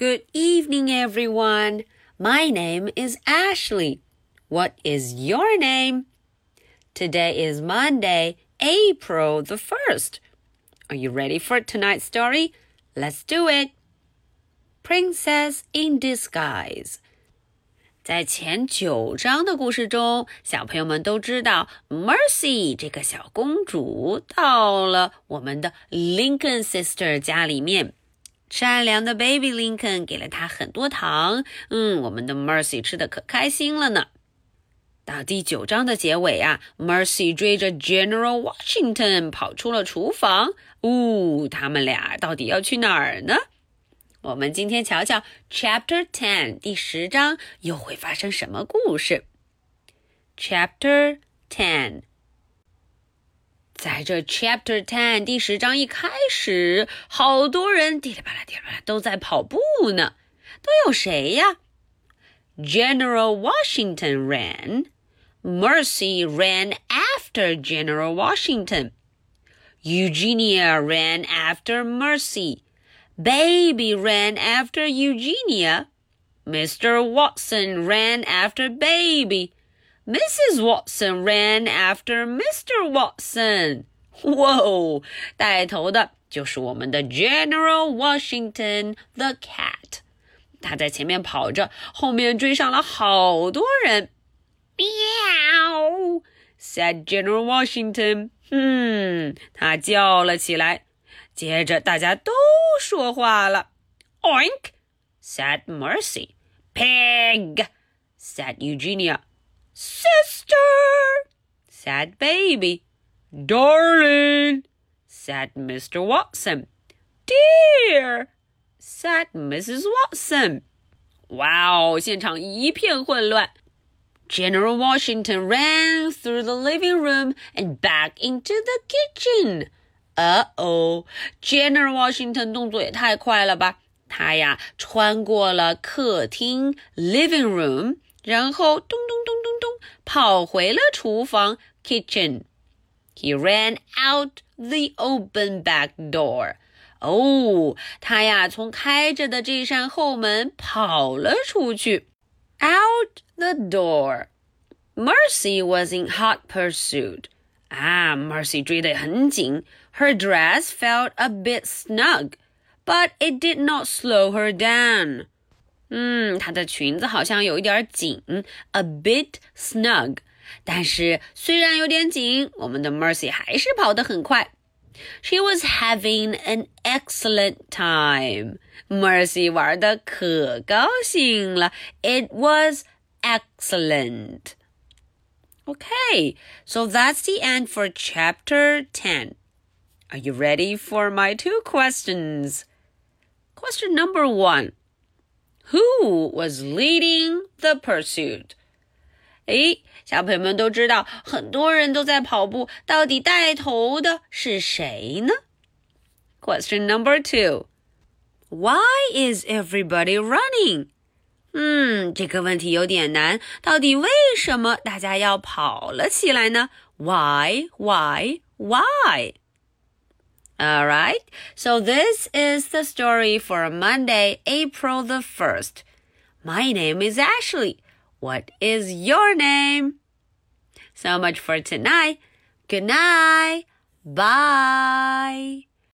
Good evening, everyone. My name is Ashley. What is your name? Today is Monday, April the 1st. Are you ready for tonight's story? Let's do it. Princess in Disguise. 在前九章的故事中，小朋友们都知道，Mercy 这个小公主到了我们的 Lincoln Sister 家里面。 善良的 Baby Lincoln 给了他很多糖，嗯，我们的 Mercy 吃的可开心了呢。到第九章的结尾啊，Mercy 追着 General Washington 跑出了厨房。呜，他们俩到底要去哪儿呢？我们今天瞧瞧 Chapter Ten 第十章又会发生什么故事。Chapter Ten，在这 Chapter Ten 第十章一开始，好多人滴里吧啦滴里吧啦都在跑步呢。都有谁呀？General Washington ran. Mercy ran after General Washington. Eugenia ran after Mercy. Baby ran after Eugenia. Mr. Watson ran after Baby. Mrs. Watson ran after Mr. Watson. Whoa! 带头的就是我们的 General Washington the cat。他在前面跑着，后面追上了好多人。Meow! said General Washington. 嗯，他叫了起来。接着大家都说话了。Oink! said Mercy. Pig! said Eugenia. Sister! said Baby. Darling! said Mr. Watson. Dear! said Mrs. Watson. 哇哦，现场一片混乱。General Washington ran through the living room and back into the kitchen. 呃哦，General Washington 动作也太快了吧！他呀穿过了客厅 living room，然后咚咚咚咚咚 跑回了厨房 kitchen。He ran out the open back door。哦，他呀从开着的这扇后门跑了出去。Out the door。Mercy was in hot pursuit. 啊，Mercy 追得很紧。Her dress felt a bit snug, but it did not slow her down. 嗯，她的裙子好像有一点紧，a bit snug。但是虽然有点紧，我们的 Mercy 还是跑得很快。She was having an excellent time. Mercy 玩的可高兴了。It was excellent. Okay, so that's the end for chapter 10. Are you ready for my two questions? Question number one Who was leading the pursuit? 诶，小朋友们都知道，很多人都在跑步，到底带头的是谁呢？Question number two Why is everybody running? 嗯，这个问题有点难。到底为什么大家要跑了起来呢？Why? Why? Why? All right. So this is the story for Monday, April the 1st. My name is Ashley. What is your name? So much for tonight. Good night. Bye.